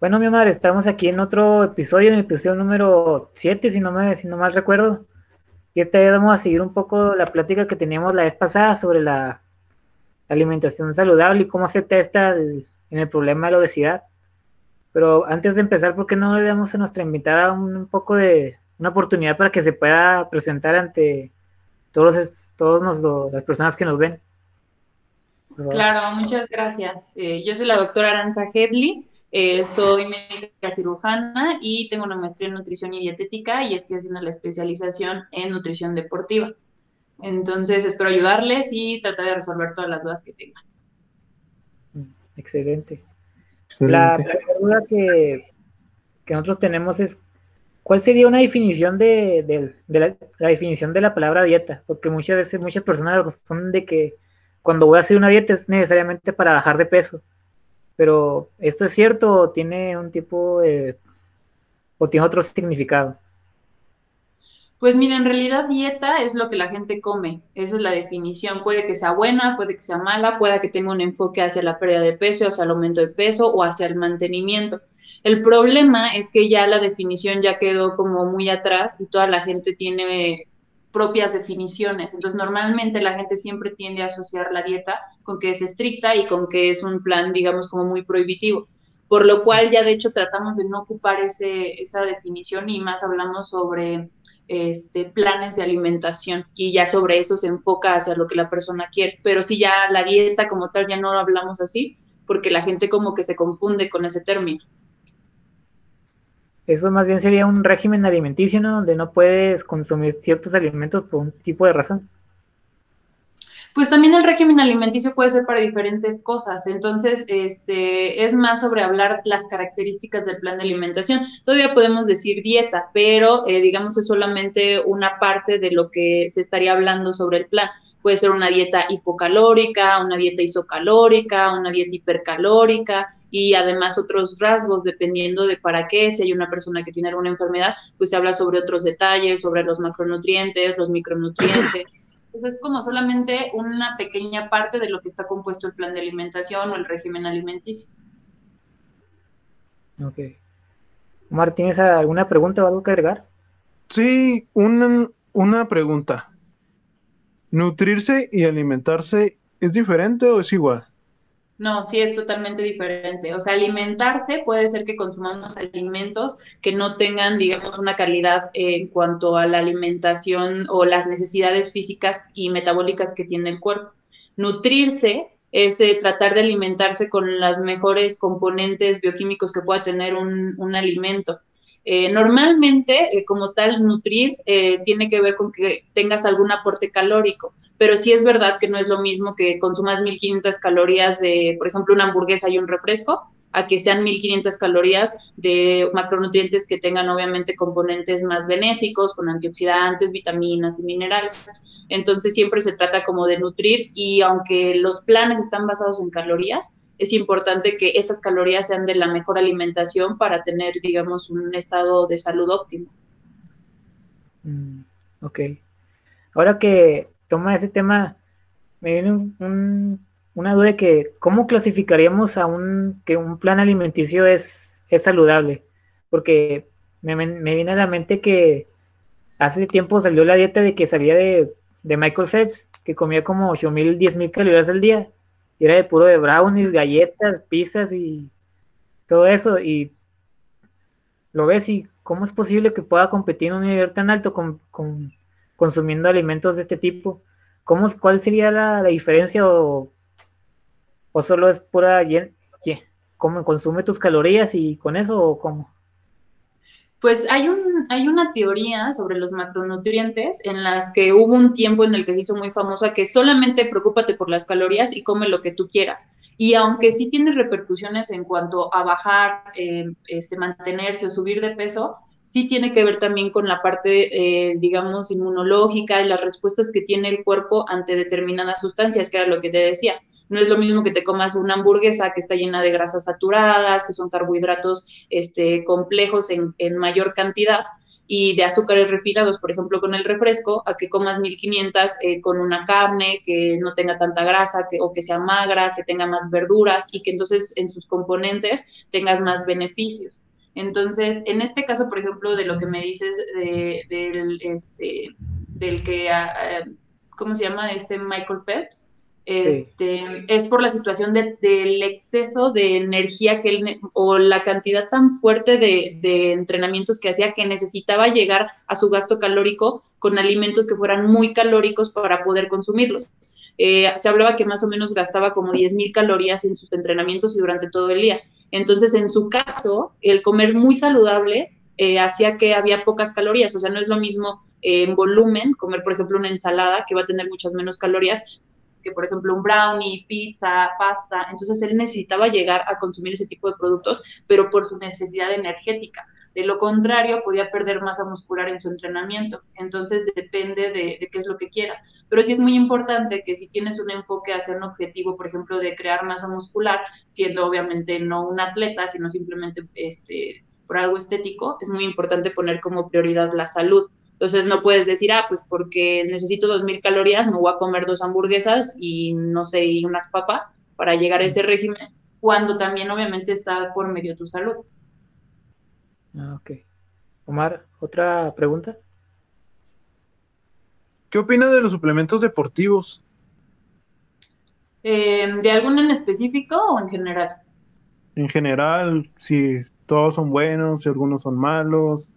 Bueno, mi madre, estamos aquí en otro episodio, en el episodio número 7, si no, me, si no mal recuerdo. Y esta vez vamos a seguir un poco la plática que teníamos la vez pasada sobre la alimentación saludable y cómo afecta esta en el problema de la obesidad. Pero antes de empezar, ¿por qué no le damos a nuestra invitada un, poco de una oportunidad para que se pueda presentar ante todos, todos las personas que nos ven? Claro, muchas gracias. Eh, yo soy la doctora Aranza Hedley. Eh, soy médica cirujana y tengo una maestría en nutrición y dietética y estoy haciendo la especialización en nutrición deportiva. Entonces, espero ayudarles y tratar de resolver todas las dudas que tengan. Excelente. La, duda que, nosotros tenemos es, ¿cuál sería una definición de, la, definición de la palabra dieta? Porque muchas veces muchas personas confunden de que cuando voy a hacer una dieta es necesariamente para bajar de peso pero ¿esto es cierto o tiene un tipo o tiene otro significado? Pues mira, en realidad dieta es lo que la gente come, esa es la definición. Puede que sea buena, puede que sea mala, puede que tenga un enfoque hacia la pérdida de peso, hacia el aumento de peso o hacia el mantenimiento. El problema es que ya la definición ya quedó como muy atrás y toda la gente tiene propias definiciones. Entonces, normalmente la gente siempre tiende a asociar la dieta con que es estricta y con que es un plan, digamos, como muy prohibitivo. Por lo cual ya de hecho tratamos de no ocupar ese, esa definición y más hablamos sobre este, planes de alimentación y ya sobre eso se enfoca hacia lo que la persona quiere. Pero si ya la dieta como tal ya no lo hablamos así, porque la gente como que se confunde con ese término. Eso más bien sería un régimen alimenticio, ¿no? Donde no puedes consumir ciertos alimentos por un tipo de razón. Pues también el régimen alimenticio puede ser para diferentes cosas. Entonces, este, es más sobre hablar las características del plan de alimentación. Todavía podemos decir dieta, pero eh, digamos es solamente una parte de lo que se estaría hablando sobre el plan. Puede ser una dieta hipocalórica, una dieta isocalórica, una dieta hipercalórica y además otros rasgos dependiendo de para qué. Si hay una persona que tiene alguna enfermedad, pues se habla sobre otros detalles, sobre los macronutrientes, los micronutrientes. Entonces es como solamente una pequeña parte de lo que está compuesto el plan de alimentación o el régimen alimenticio. Ok. Omar, ¿tienes alguna pregunta o algo que agregar? Sí, una, una pregunta. ¿Nutrirse y alimentarse es diferente o es igual? No, sí es totalmente diferente. O sea, alimentarse puede ser que consumamos alimentos que no tengan, digamos, una calidad en cuanto a la alimentación o las necesidades físicas y metabólicas que tiene el cuerpo. Nutrirse es eh, tratar de alimentarse con las mejores componentes bioquímicos que pueda tener un, un alimento. Eh, normalmente, eh, como tal, nutrir eh, tiene que ver con que tengas algún aporte calórico, pero sí es verdad que no es lo mismo que consumas 1500 calorías de, por ejemplo, una hamburguesa y un refresco, a que sean 1500 calorías de macronutrientes que tengan obviamente componentes más benéficos, con antioxidantes, vitaminas y minerales. Entonces siempre se trata como de nutrir y aunque los planes están basados en calorías, es importante que esas calorías sean de la mejor alimentación para tener, digamos, un estado de salud óptimo. Mm, ok. Ahora que toma ese tema, me viene una duda de que cómo clasificaríamos a un que un plan alimenticio es, es saludable, porque me, me, viene a la mente que hace tiempo salió la dieta de que salía de, de Michael Phelps, que comía como 8.000, 10.000 calorías al día era de puro de brownies, galletas, pizzas y todo eso. Y lo ves y cómo es posible que pueda competir en un nivel tan alto con, consumiendo alimentos de este tipo. ¿Cómo, ¿Cuál sería la, diferencia o, o, solo es pura, cómo consume tus calorías y con eso o cómo? Pues hay, un, hay una teoría sobre los macronutrientes en las que hubo un tiempo en el que se hizo muy famosa que solamente preocúpate por las calorías y come lo que tú quieras. Y aunque sí tiene repercusiones en cuanto a bajar, eh, este, mantenerse o subir de peso, sí tiene que ver también con la parte, eh, digamos, inmunológica y las respuestas que tiene el cuerpo ante determinadas sustancias, que era lo que te decía. No es lo mismo que te comas una hamburguesa que está llena de grasas saturadas, que son carbohidratos este, complejos en, mayor cantidad, y de azúcares refinados, por ejemplo, con el refresco, a que comas 1500 eh, con una carne que no tenga tanta grasa que, o que sea magra, que tenga más verduras y que entonces en sus componentes tengas más beneficios. Entonces, en este caso, por ejemplo, de lo que me dices de, del, este, del que, ah, ah, ¿cómo se llama? Este Michael Phelps, este, es por la situación del exceso de energía que él, o la cantidad tan fuerte de, entrenamientos que hacía que necesitaba llegar a su gasto calórico con alimentos que fueran muy calóricos para poder consumirlos. Eh, se hablaba que más o menos gastaba como 10.000 calorías en sus entrenamientos y durante todo el día. Entonces, en su caso, el comer muy saludable eh, hacía que había pocas calorías, o sea, no es lo mismo eh, en volumen comer, por ejemplo, una ensalada que va a tener muchas menos calorías por ejemplo un brownie, pizza, pasta. Entonces él necesitaba llegar a consumir ese tipo de productos, pero por su necesidad energética. De lo contrario, podía perder masa muscular en su entrenamiento. Entonces depende de, qué es lo que quieras. Pero sí es muy importante que si tienes un enfoque hacia un objetivo, por ejemplo, de crear masa muscular, siendo obviamente no un atleta, sino simplemente este, por algo estético, es muy importante poner como prioridad la salud entonces no puedes decir, ah, pues porque necesito 2.000 calorías, me voy a comer dos hamburguesas y no sé, y unas papas para llegar a ese régimen, cuando también obviamente está por medio tu salud. Ah, ok. Omar, ¿otra pregunta? ¿Qué opina de los suplementos deportivos? Eh, ¿De alguno en específico o en general? En general, si todos son buenos, si algunos son malos.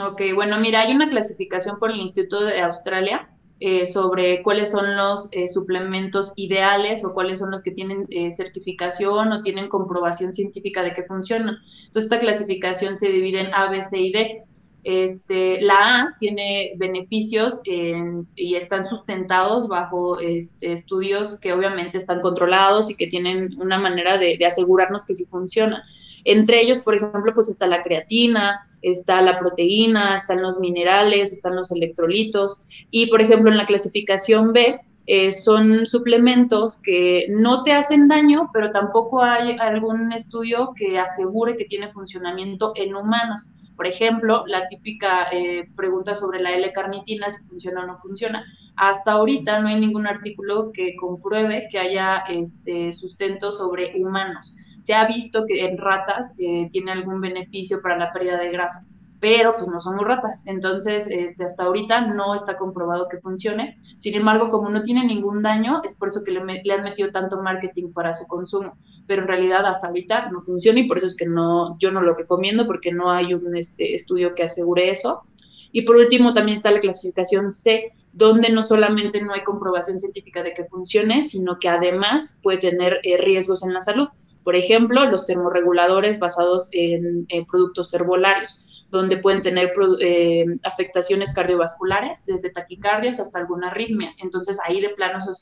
Ok, bueno, mira, hay una clasificación por el Instituto de Australia eh, sobre cuáles son los eh, suplementos ideales o cuáles son los que tienen eh, certificación o tienen comprobación científica de que funcionan. Entonces, esta clasificación se divide en A, B, C y D. Este, la A tiene beneficios y están sustentados bajo este, estudios que obviamente están controlados y que tienen una manera de, asegurarnos que sí funcionan. Entre ellos, por ejemplo, pues está la creatina, está la proteína, están los minerales, están los electrolitos. Y, por ejemplo, en la clasificación B, eh, son suplementos que no te hacen daño, pero tampoco hay algún estudio que asegure que tiene funcionamiento en humanos. Por ejemplo, la típica eh, pregunta sobre la L-carnitina, si funciona o no funciona. Hasta ahorita no hay ningún artículo que compruebe que haya este sustento sobre humanos se ha visto que en ratas eh, tiene algún beneficio para la pérdida de grasa, pero pues no somos ratas, entonces este, hasta ahorita no está comprobado que funcione. Sin embargo, como no tiene ningún daño, es por eso que le, han metido tanto marketing para su consumo, pero en realidad hasta ahorita no funciona y por eso es que no, yo no lo recomiendo porque no hay un este, estudio que asegure eso. Y por último también está la clasificación C, donde no solamente no hay comprobación científica de que funcione, sino que además puede tener eh, riesgos en la salud. Por ejemplo, los termorreguladores basados en, productos herbolarios, donde pueden tener eh, afectaciones cardiovasculares, desde taquicardias hasta alguna arritmia. Entonces, ahí de plano, eso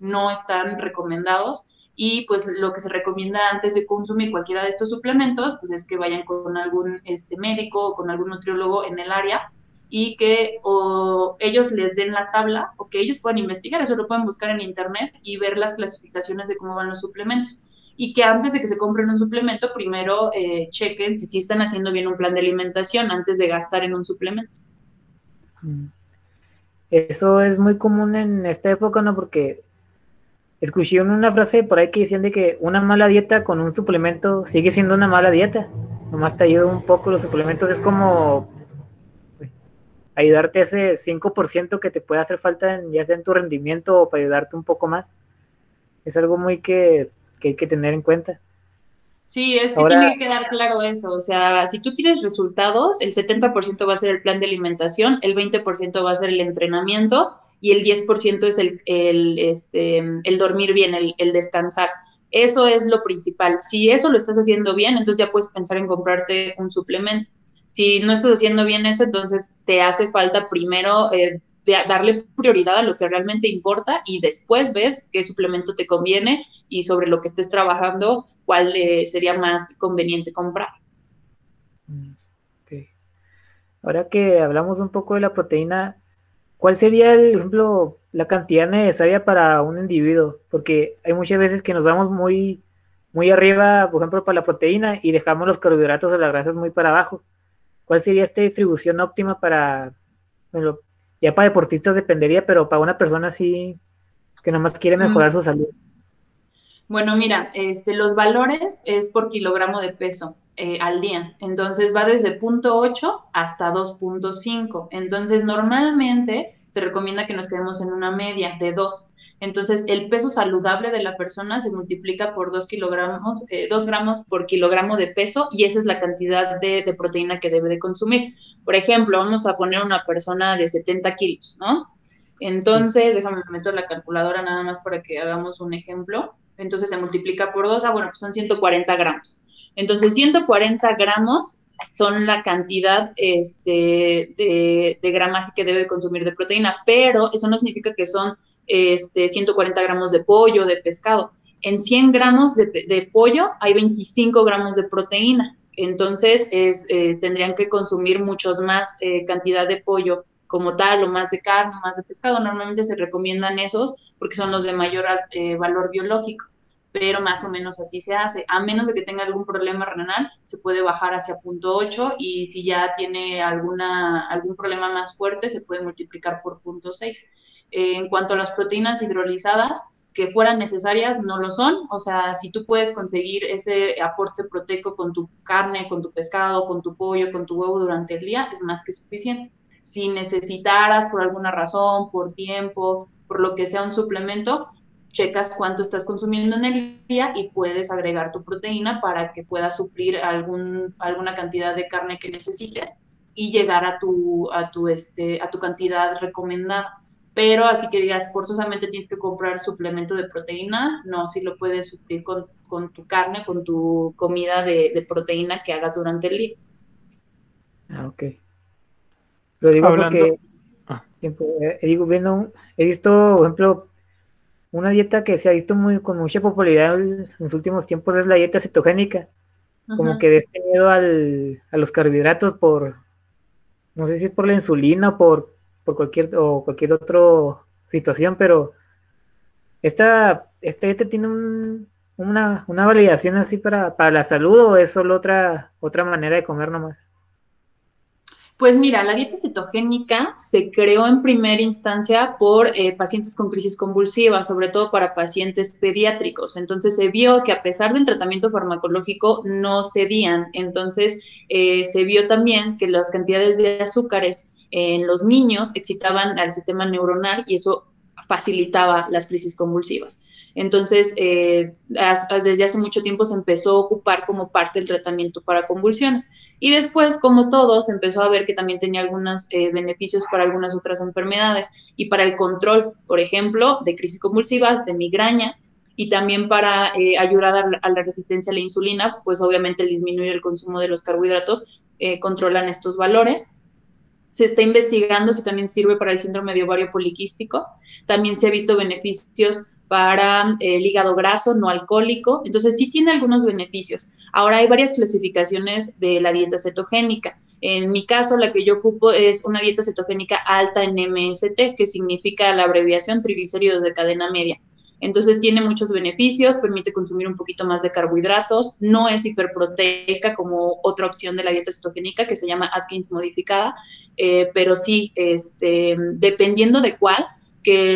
no están recomendados. Y pues lo que se recomienda antes de consumir cualquiera de estos suplementos, pues es que vayan con algún este, médico o con algún nutriólogo en el área y que o ellos les den la tabla o que ellos puedan investigar, eso lo pueden buscar en internet y ver las clasificaciones de cómo van los suplementos y que antes de que se compren un suplemento, primero eh, chequen si sí están haciendo bien un plan de alimentación antes de gastar en un suplemento. Mm. Eso es muy común en esta época, ¿no? Porque escuché una frase por ahí que decían de que una mala dieta con un suplemento sigue siendo una mala dieta. Nomás te ayuda un poco los suplementos, es como pues, ayudarte ese 5% que te puede hacer falta ya sea en tu rendimiento o para ayudarte un poco más. Es algo muy que que hay que tener en cuenta. Sí, es que tiene que quedar claro eso. O sea, si tú quieres resultados, el 70% va a ser el plan de alimentación, el 20% va a ser el entrenamiento y el 10% es el, el, este, el dormir bien, el, el descansar. Eso es lo principal. Si eso lo estás haciendo bien, entonces ya puedes pensar en comprarte un suplemento. Si no estás haciendo bien eso, entonces te hace falta primero eh, darle prioridad a lo que realmente importa y después ves qué suplemento te conviene y sobre lo que estés trabajando, cuál eh, sería más conveniente comprar. Mm, Ahora que hablamos un poco de la proteína, ¿cuál sería, el ejemplo, la cantidad necesaria para un individuo? Porque hay muchas veces que nos vamos muy, muy arriba, por ejemplo, para la proteína y dejamos los carbohidratos o las grasas muy para abajo. ¿cuál sería esta distribución óptima para, ya para deportistas dependería, pero para una persona así que nomás quiere mejorar su salud? Bueno, mira, este, los valores es por kilogramo de peso. Eh, al día. Entonces va desde 0.8 hasta 2.5. Entonces normalmente se recomienda que nos quedemos en una media de 2. Entonces el peso saludable de la persona se multiplica por 2 kilogramos, eh, 2 gramos por kilogramo de peso y esa es la cantidad de, de proteína que debe de consumir. Por ejemplo, vamos a poner una persona de 70 kilos, ¿no? Entonces, déjame meter la calculadora nada más para que hagamos un ejemplo. Entonces se multiplica por 2, ah, bueno, pues son 140 gramos. Entonces, 140 gramos son la cantidad este, de, gramaje que debe consumir de proteína, pero eso no significa que son este, 140 gramos de pollo, de pescado. En 100 gramos de, pollo hay 25 gramos de proteína. Entonces, es, eh, tendrían que consumir muchos más eh, cantidad de pollo como tal, o más de carne, más de pescado. Normalmente se recomiendan esos porque son los de mayor eh, valor biológico pero más o menos así se hace. A menos de que tenga algún problema renal, se puede bajar hacia punto 8 y si ya tiene alguna, algún problema más fuerte, se puede multiplicar por punto 6. en cuanto a las proteínas hidrolizadas, que fueran necesarias, no lo son. O sea, si tú puedes conseguir ese aporte proteico con tu carne, con tu pescado, con tu pollo, con tu huevo durante el día, es más que suficiente. Si necesitaras por alguna razón, por tiempo, por lo que sea un suplemento, checas cuánto estás consumiendo en el día y puedes agregar tu proteína para que puedas suplir algún, alguna cantidad de carne que necesites y llegar a tu, a tu, este, a tu cantidad recomendada. Pero así que digas, forzosamente tienes que comprar suplemento de proteína, no, si lo puedes suplir con, con tu carne, con tu comida de, de, proteína que hagas durante el día. Ah, ok. Lo digo porque ah. eh, digo, viendo, he visto, por ejemplo, una dieta que se ha visto muy con mucha popularidad en los últimos tiempos es la dieta cetogénica. Como que de este miedo al, a los carbohidratos por, no sé si es por la insulina o por, por cualquier, o cualquier otra situación, pero esta, esta dieta tiene una, una validación así para, para la salud o es solo otra, otra manera de comer nomás. Pues mira, la dieta cetogénica se creó en primera instancia por eh, pacientes con crisis convulsiva, sobre todo para pacientes pediátricos. Entonces se vio que a pesar del tratamiento farmacológico no cedían. Entonces eh, se vio también que las cantidades de azúcares en los niños excitaban al sistema neuronal y eso facilitaba las crisis convulsivas. Entonces, eh, desde hace mucho tiempo se empezó a ocupar como parte del tratamiento para convulsiones. Y después, como todo, se empezó a ver que también tenía algunos eh, beneficios para algunas otras enfermedades y para el control, por ejemplo, de crisis convulsivas, de migraña, y también para eh, ayudar a la, resistencia a la insulina, pues obviamente el disminuir el consumo de los carbohidratos controlan estos valores. Se está investigando si también sirve para el síndrome de ovario poliquístico. También se ha visto beneficios para eh, el hígado graso no alcohólico. Entonces sí tiene algunos beneficios. Ahora hay varias clasificaciones de la dieta cetogénica. En mi caso, la que yo ocupo es una dieta cetogénica alta en MST, que significa la abreviación triglicéridos de cadena media. Entonces tiene muchos beneficios, permite consumir un poquito más de carbohidratos, no es hiperproteica como otra opción de la dieta cetogénica que se llama Atkins modificada, eh, pero sí, este, dependiendo de cuál,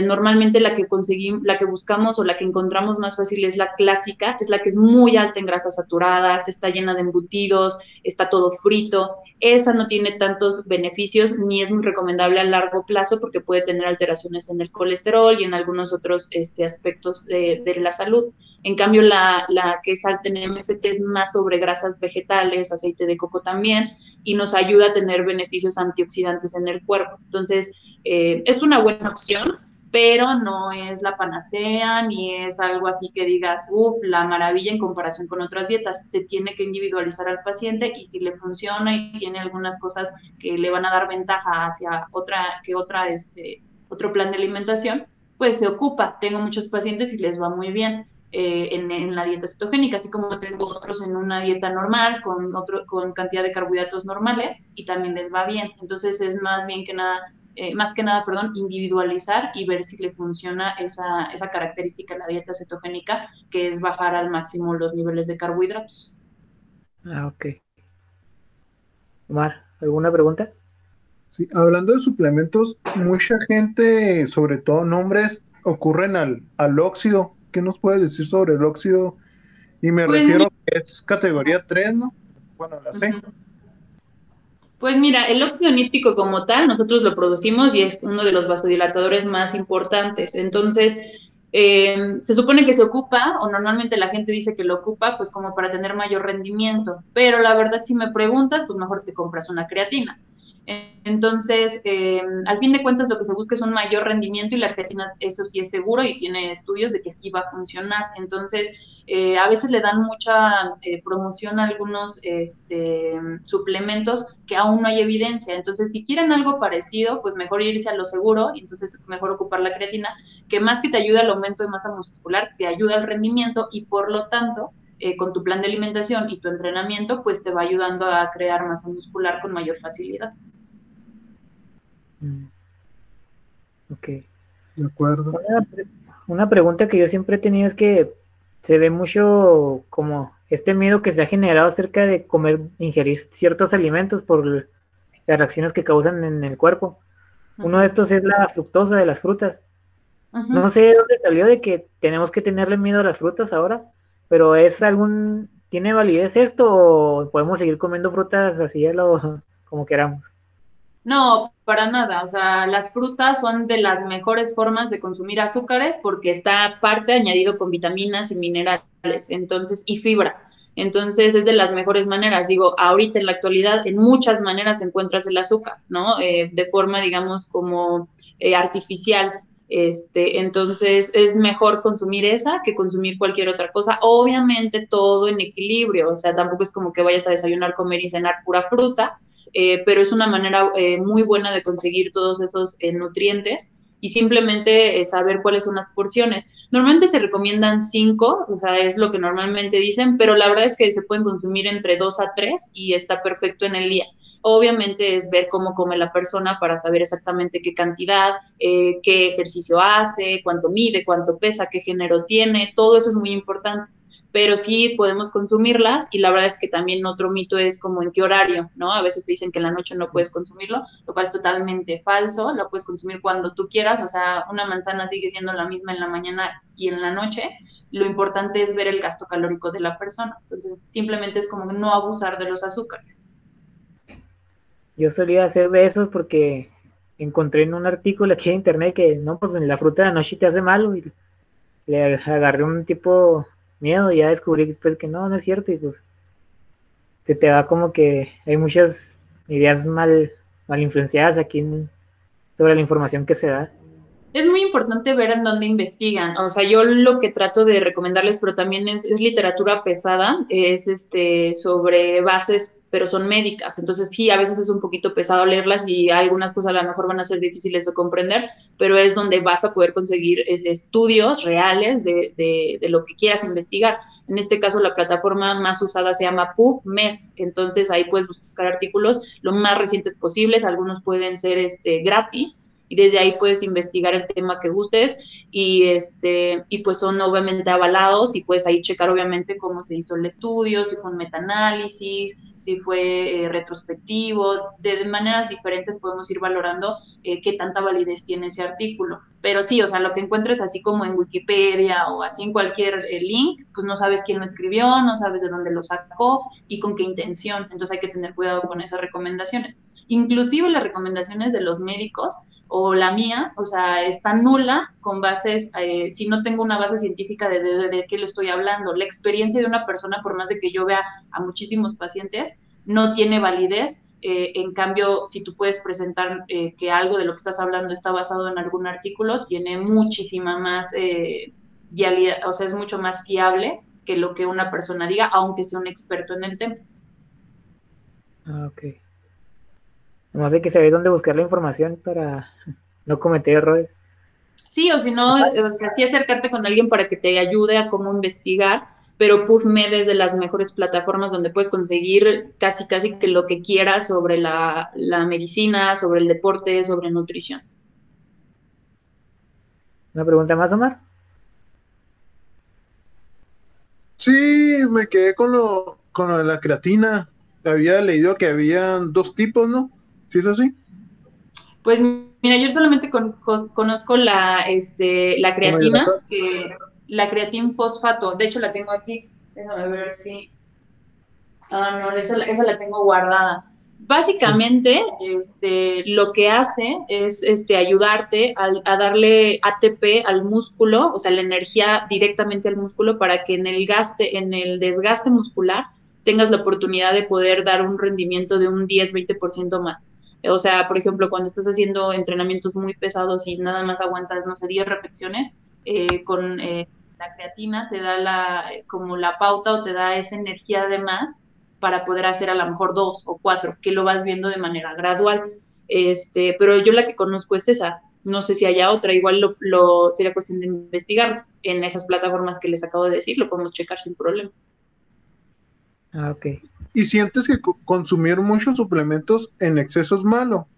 normalmente la que conseguimos, la que buscamos o la que encontramos más fácil es la clásica, es la que es muy alta en grasas saturadas, está llena de embutidos, está todo frito. Esa no tiene tantos beneficios ni es muy recomendable a largo plazo porque puede tener alteraciones en el colesterol y en algunos otros este, aspectos de, de, la salud. En cambio, la, la que es alta en MST es más sobre grasas vegetales, aceite de coco también, y nos ayuda a tener beneficios antioxidantes en el cuerpo. Entonces, eh, es una buena opción, pero no es la panacea ni es algo así que digas, uff, la maravilla en comparación con otras dietas. Se tiene que individualizar al paciente y si le funciona y tiene algunas cosas que le van a dar ventaja hacia otra que otra este otro plan de alimentación, pues se ocupa. Tengo muchos pacientes y les va muy bien. Eh, en, en, la dieta cetogénica, así como tengo otros en una dieta normal con otro con cantidad de carbohidratos normales y también les va bien. Entonces es más bien que nada eh, más que nada, perdón, individualizar y ver si le funciona esa, esa característica en la dieta cetogénica, que es bajar al máximo los niveles de carbohidratos. Ah, ok. Omar, ¿Alguna pregunta? Sí, hablando de suplementos, mucha gente, sobre todo nombres, ocurren al, al óxido. ¿Qué nos puedes decir sobre el óxido? Y me Pues refiero que es categoría 3, ¿no? Bueno, la C. Pues mira, el óxido nítrico como tal, nosotros lo producimos y es uno de los vasodilatadores más importantes. Entonces, eh, se supone que se ocupa, o normalmente la gente dice que lo ocupa, pues como para tener mayor rendimiento. Pero la verdad, si me preguntas, pues mejor te compras una creatina. Entonces, eh, al fin de cuentas, lo que se busca es un mayor rendimiento y la creatina, eso sí es seguro y tiene estudios de que sí va a funcionar. Entonces, eh, a veces le dan mucha eh, promoción a algunos este, suplementos que aún no hay evidencia. Entonces, si quieren algo parecido, pues mejor irse a lo seguro y entonces mejor ocupar la creatina, que más que te ayuda al aumento de masa muscular, te ayuda al rendimiento y por lo tanto, eh, con tu plan de alimentación y tu entrenamiento, pues te va ayudando a crear masa muscular con mayor facilidad. Mm. Ok. De acuerdo. Una, pre- una pregunta que yo siempre he tenido es que se ve mucho como este miedo que se ha generado acerca de comer, ingerir ciertos alimentos por las reacciones que causan en el cuerpo. Uno de estos es la fructosa de las frutas. No sé de dónde salió de que tenemos que tenerle miedo a las frutas ahora, pero es algún, ¿tiene validez esto o podemos seguir comiendo frutas así a lo, como queramos? No, para nada. O sea, las frutas son de las mejores formas de consumir azúcares porque está aparte añadido con vitaminas y minerales, entonces, y fibra. Entonces, es de las mejores maneras. Digo, ahorita en la actualidad, en muchas maneras encuentras el azúcar, ¿no? Eh, de forma, digamos, como eh, artificial. Este, entonces, es mejor consumir esa que consumir cualquier otra cosa. Obviamente, todo en equilibrio. O sea, tampoco es como que vayas a desayunar, comer y cenar pura fruta eh, pero es una manera eh, muy buena de conseguir todos esos eh, nutrientes y simplemente eh, saber cuáles son las porciones. Normalmente se recomiendan cinco, o sea, es lo que normalmente dicen, pero la verdad es que se pueden consumir entre dos a tres y está perfecto en el día. Obviamente es ver cómo come la persona para saber exactamente qué cantidad, eh, qué ejercicio hace, cuánto mide, cuánto pesa, qué género tiene, todo eso es muy importante pero sí podemos consumirlas y la verdad es que también otro mito es como en qué horario, ¿no? A veces te dicen que en la noche no puedes consumirlo, lo cual es totalmente falso, lo puedes consumir cuando tú quieras, o sea, una manzana sigue siendo la misma en la mañana y en la noche, lo importante es ver el gasto calórico de la persona, entonces simplemente es como no abusar de los azúcares. Yo solía hacer de esos porque encontré en un artículo aquí en internet que no, pues en la fruta de la noche te hace malo y le agarré un tipo miedo y ya descubrí después que no, no es cierto y pues se te va como que hay muchas ideas mal, mal influenciadas aquí sobre la información que se da. Es muy importante ver en dónde investigan. O sea, yo lo que trato de recomendarles, pero también es, es literatura pesada, es este sobre bases, pero son médicas. Entonces, sí, a veces es un poquito pesado leerlas y algunas cosas a lo mejor van a ser difíciles de comprender, pero es donde vas a poder conseguir es, estudios reales de lo que quieras investigar. En este caso, la plataforma más usada se llama PubMed. Entonces, ahí puedes buscar artículos lo más recientes posibles. Algunos pueden ser este, gratis y desde ahí puedes investigar el tema que gustes y este y pues son obviamente avalados y puedes ahí checar obviamente cómo se hizo el estudio, si fue un metaanálisis, si fue eh, retrospectivo, de, maneras diferentes podemos ir valorando eh, qué tanta validez tiene ese artículo. Pero sí, o sea, lo que encuentres así como en Wikipedia o así en cualquier eh, link, pues no sabes quién lo escribió, no sabes de dónde lo sacó y con qué intención. Entonces hay que tener cuidado con esas recomendaciones. Inclusive las recomendaciones de los médicos o la mía, o sea, está nula con bases, eh, si no tengo una base científica de, de, qué le estoy hablando. La experiencia de una persona, por más de que yo vea a muchísimos pacientes, no tiene validez. Eh, en cambio, si tú puedes presentar eh, que algo de lo que estás hablando está basado en algún artículo, tiene muchísima más eh, vialidad, o sea, es mucho más fiable que lo que una persona diga, aunque sea un experto en el tema. Ah, ok. Nomás hay que saber dónde buscar la información para no cometer errores. Sí, o si no, o sea, sí acercarte con alguien para que te ayude a cómo investigar, pero PubMed es de las mejores plataformas donde puedes conseguir casi, casi que lo que quieras sobre la, la medicina, sobre el deporte, sobre nutrición. ¿Una pregunta más, Omar? Sí, me quedé con lo, con lo de la creatina. había leído que habían dos tipos, ¿no? ¿Sí es así? Pues mira, yo solamente conozco la, este, la creatina, que la creatina fosfato, de hecho la tengo aquí, déjame ver si... Ah, no, esa, esa la tengo guardada. Básicamente, este, lo que hace es este, ayudarte a, darle ATP al músculo, o sea, la energía directamente al músculo para que en el gaste, en el desgaste muscular tengas la oportunidad de poder dar un rendimiento de un 10-20% más. O sea, por ejemplo, cuando estás haciendo entrenamientos muy pesados y nada más aguantas, no sé, 10 repeticiones, eh, con eh, la creatina te da la, como la pauta o te da esa energía de más para poder hacer a lo mejor dos o cuatro, que lo vas viendo de manera gradual. Este, pero yo la que conozco es esa. No sé si haya otra, igual lo, lo sería cuestión de investigar en esas plataformas que les acabo de decir, lo podemos checar sin problema. Ah, ok. ¿Y sientes que consumir muchos suplementos en exceso es malo?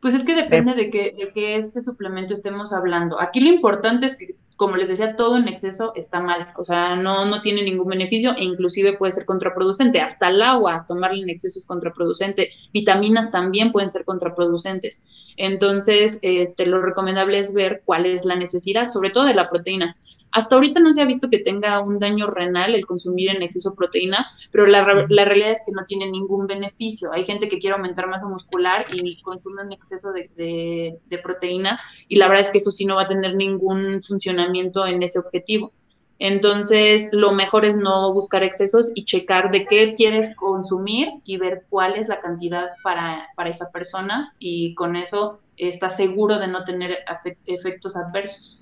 Pues es que depende de que, de que este suplemento estemos hablando. Aquí lo importante es que como les decía, todo en exceso está mal, o sea, no, no tiene ningún beneficio e inclusive puede ser contraproducente. Hasta el agua, tomarla en exceso es contraproducente. Vitaminas también pueden ser contraproducentes. Entonces, este, lo recomendable es ver cuál es la necesidad, sobre todo de la proteína. Hasta ahorita no se ha visto que tenga un daño renal el consumir en exceso proteína, pero la, realidad es que no tiene ningún beneficio. Hay gente que quiere aumentar masa muscular y consume en exceso de, de proteína y la verdad es que eso sí no va a tener ningún funcionamiento en ese objetivo. Entonces, lo mejor es no buscar excesos y checar de qué quieres consumir y ver cuál es la cantidad para, esa persona y con eso estás seguro de no tener efectos adversos.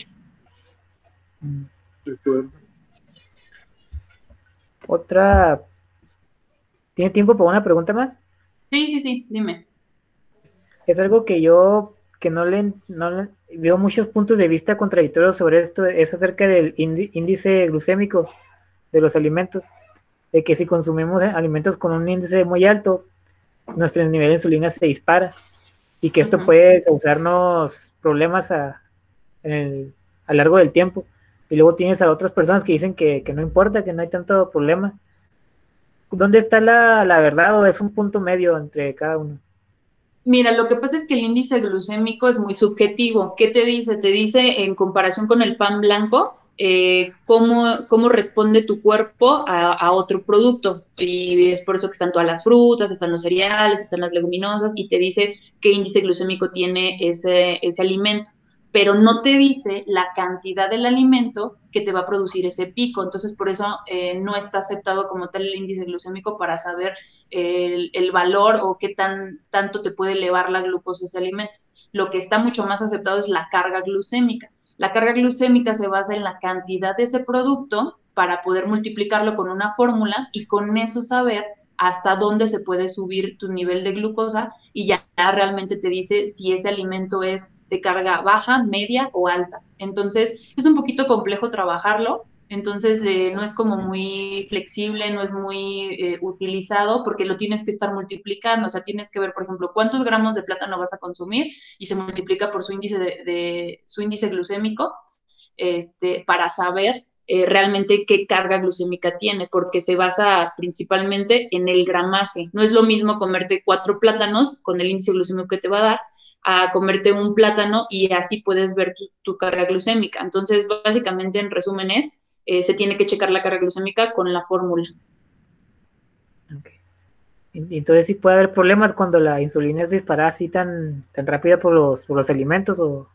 Otra. ¿Tiene tiempo para una pregunta más? Sí, sí, sí, dime. Es algo que yo que no le, no veo muchos puntos de vista contradictorios sobre esto, es acerca del índice glucémico de los alimentos, de que si consumimos alimentos con un índice muy alto, nuestro nivel de insulina se dispara y que esto puede causarnos problemas a, a largo del tiempo. Y luego tienes a otras personas que dicen que, no importa, que no hay tanto problema. ¿Dónde está la, la verdad o es un punto medio entre cada uno? Mira, lo que pasa es que el índice glucémico es muy subjetivo. ¿Qué te dice? Te dice en comparación con el pan blanco, eh, cómo, cómo, responde tu cuerpo a, otro producto. Y es por eso que están todas las frutas, están los cereales, están las leguminosas, y te dice qué índice glucémico tiene ese, ese alimento pero no te dice la cantidad del alimento que te va a producir ese pico. Entonces, por eso eh, no está aceptado como tal el índice glucémico para saber el, valor o qué tan, tanto te puede elevar la glucosa ese alimento. Lo que está mucho más aceptado es la carga glucémica. La carga glucémica se basa en la cantidad de ese producto para poder multiplicarlo con una fórmula y con eso saber hasta dónde se puede subir tu nivel de glucosa y ya realmente te dice si ese alimento es de carga baja, media o alta. Entonces, es un poquito complejo trabajarlo, entonces eh, no es como muy flexible, no es muy eh, utilizado porque lo tienes que estar multiplicando, o sea, tienes que ver, por ejemplo, cuántos gramos de plátano vas a consumir y se multiplica por su índice de, su índice glucémico este, para saber eh, realmente qué carga glucémica tiene, porque se basa principalmente en el gramaje. No es lo mismo comerte cuatro plátanos con el índice glucémico que te va a dar a comerte un plátano y así puedes ver tu, carga glucémica. Entonces, básicamente, en resumen es, eh, se tiene que checar la carga glucémica con la fórmula. Entonces, ¿sí puede haber problemas cuando la insulina es disparada así tan, tan rápida por los, por los alimentos o,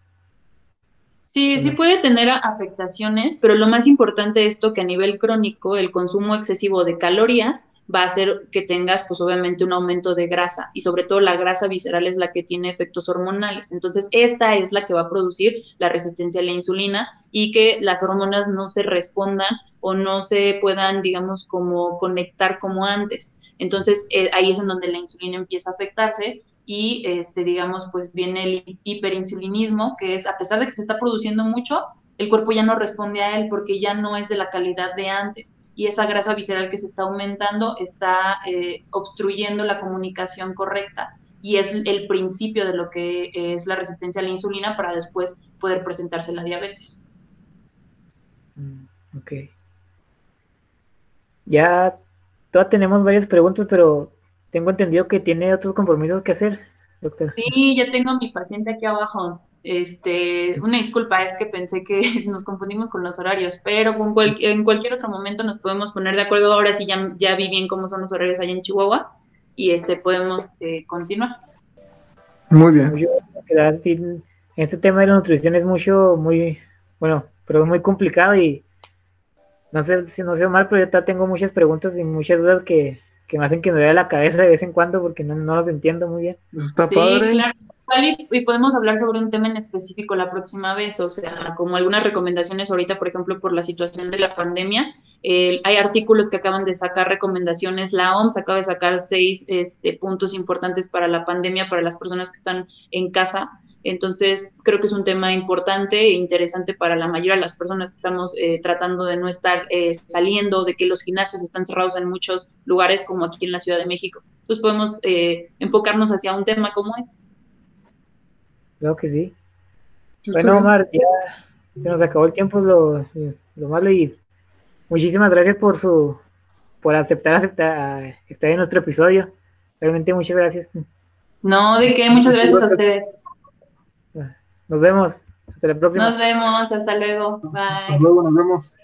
Sí, sí puede tener afectaciones, pero lo más importante es esto que a nivel crónico el consumo excesivo de calorías va a hacer que tengas pues obviamente un aumento de grasa y sobre todo la grasa visceral es la que tiene efectos hormonales. Entonces, esta es la que va a producir la resistencia a la insulina y que las hormonas no se respondan o no se puedan, digamos, como conectar como antes. Entonces, eh, ahí es en donde la insulina empieza a afectarse y este, digamos, pues viene el hiperinsulinismo, que es a pesar de que se está produciendo mucho, el cuerpo ya no responde a él porque ya no es de la calidad de antes y esa grasa visceral que se está aumentando está eh, obstruyendo la comunicación correcta y es el principio de lo que es la resistencia a la insulina para después poder presentarse la diabetes. Mm, ok. Ya todavía tenemos varias preguntas, pero tengo entendido que tiene otros compromisos que hacer, doctor. Sí, ya tengo a mi paciente aquí abajo. Este, una disculpa, es que pensé que nos confundimos con los horarios, pero con en cualquier otro momento nos podemos poner de acuerdo. Ahora sí ya, ya vi bien cómo son los horarios allá en Chihuahua y este podemos eh, continuar. Muy bien. este tema de la nutrición es mucho, muy, bueno, pero es muy complicado y no sé si no sé mal, pero yo tengo muchas preguntas y muchas dudas que, me hacen que me vea la cabeza de vez en cuando porque no, no los entiendo muy bien. Está padre. claro y podemos hablar sobre un tema en específico la próxima vez, o sea, como algunas recomendaciones ahorita, por ejemplo, por la situación de la pandemia, hay artículos que acaban de sacar recomendaciones, la OMS acaba de sacar seis este, puntos importantes para la pandemia, para las personas que están en casa, entonces creo que es un tema importante e interesante para la mayoría de las personas que estamos eh, tratando de no estar eh, saliendo, de que los gimnasios están cerrados en muchos lugares como aquí en la Ciudad de México. Entonces podemos eh, enfocarnos hacia un tema como es. Creo que sí. bueno, Omar, ya se nos acabó el tiempo lo, lo malo y muchísimas gracias por su por aceptar, aceptar estar en nuestro episodio. Realmente muchas gracias. No, de qué, muchas gracias a ustedes. Nos vemos. Hasta la próxima. Nos vemos, hasta luego. Bye. Hasta luego, nos vemos.